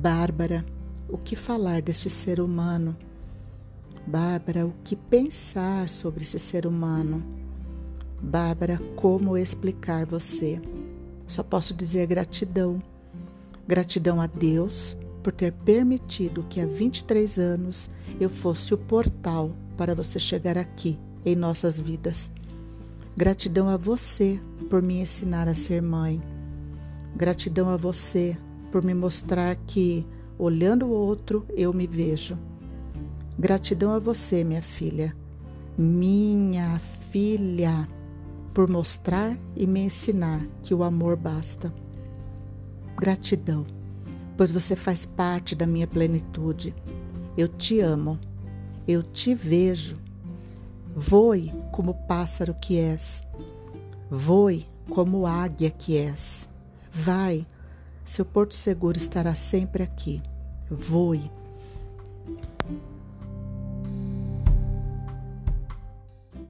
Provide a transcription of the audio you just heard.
Bárbara, o que falar deste ser humano? Bárbara, o que pensar sobre esse ser humano? Bárbara, como explicar você? Só posso dizer gratidão. Gratidão a Deus por ter permitido que há 23 anos eu fosse o portal para você chegar aqui em nossas vidas. Gratidão a você por me ensinar a ser mãe. Gratidão a você por me mostrar que, olhando o outro, eu me vejo. Gratidão a você, minha filha, minha filha, por mostrar e me ensinar que o amor basta. Gratidão, pois você faz parte da minha plenitude. Eu te amo, eu te vejo. Voe como pássaro que és, voe como águia que és. Vai, seu porto seguro estará sempre aqui. Voe.